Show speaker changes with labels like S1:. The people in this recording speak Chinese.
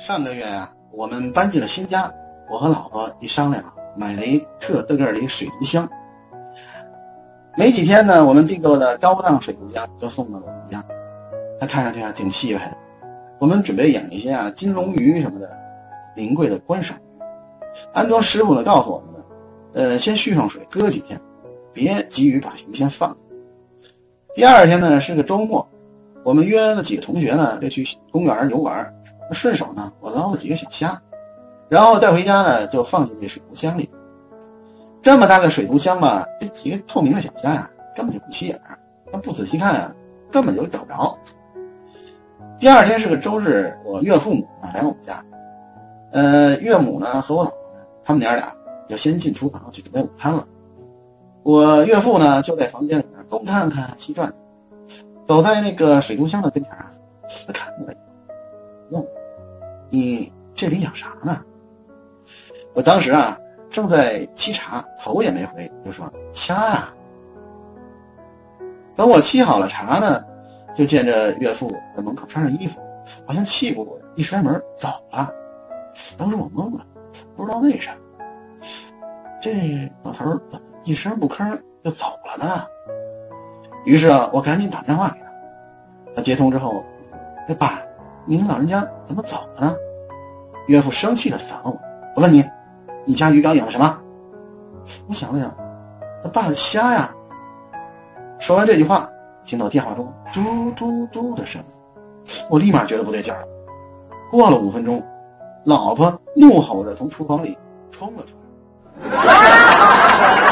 S1: 上个月呀、我们搬进了新家，我和老婆一商量，买了一特大个儿的一水族箱。没几天呢，我们订购的高档水族箱就送到了我们家。它看上去还挺气派的。我们准备养一些啊金龙鱼什么的，名贵的观赏鱼。安装师傅呢告诉我们呢，呃，先续上水，搁几天，别急于把鱼先放。第二天呢是个周末，我们约了几个同学呢，就去公园游玩。顺手呢，我捞了几个小虾，然后带回家呢，就放进这水族箱里。这么大个水族箱嘛，这几个透明的小虾呀，根本就不起眼儿。那不仔细看啊，根本就找不着。第二天是个周日，我岳父母呢来我们家，呃，岳母呢和我老婆呢，他们娘俩就先进厨房去准备午餐了。我岳父呢就在房间里面东看看西转，走在那个水族箱的跟前啊，他看我一眼，问我：“你这里养啥呢？”我当时啊正在沏茶，头也没回就说：“虾呀。”等我沏好了茶呢，就见着岳父在门口穿上衣服，好像气鼓鼓，一摔门走了。当时我懵了，不知道为啥，这老头怎么一声不吭就走了呢？于是啊，我赶紧打电话给他，他接通之后，哎爸，您老人家怎么走了呢？岳父生气的反问我：“我问你，你家鱼缸养的什么？”我想了想，他爸的虾呀。说完这句话，听到电话中嘟嘟嘟的声音，我立马觉得不对劲儿了。过了五分钟，老婆怒吼着从厨房里冲了出来。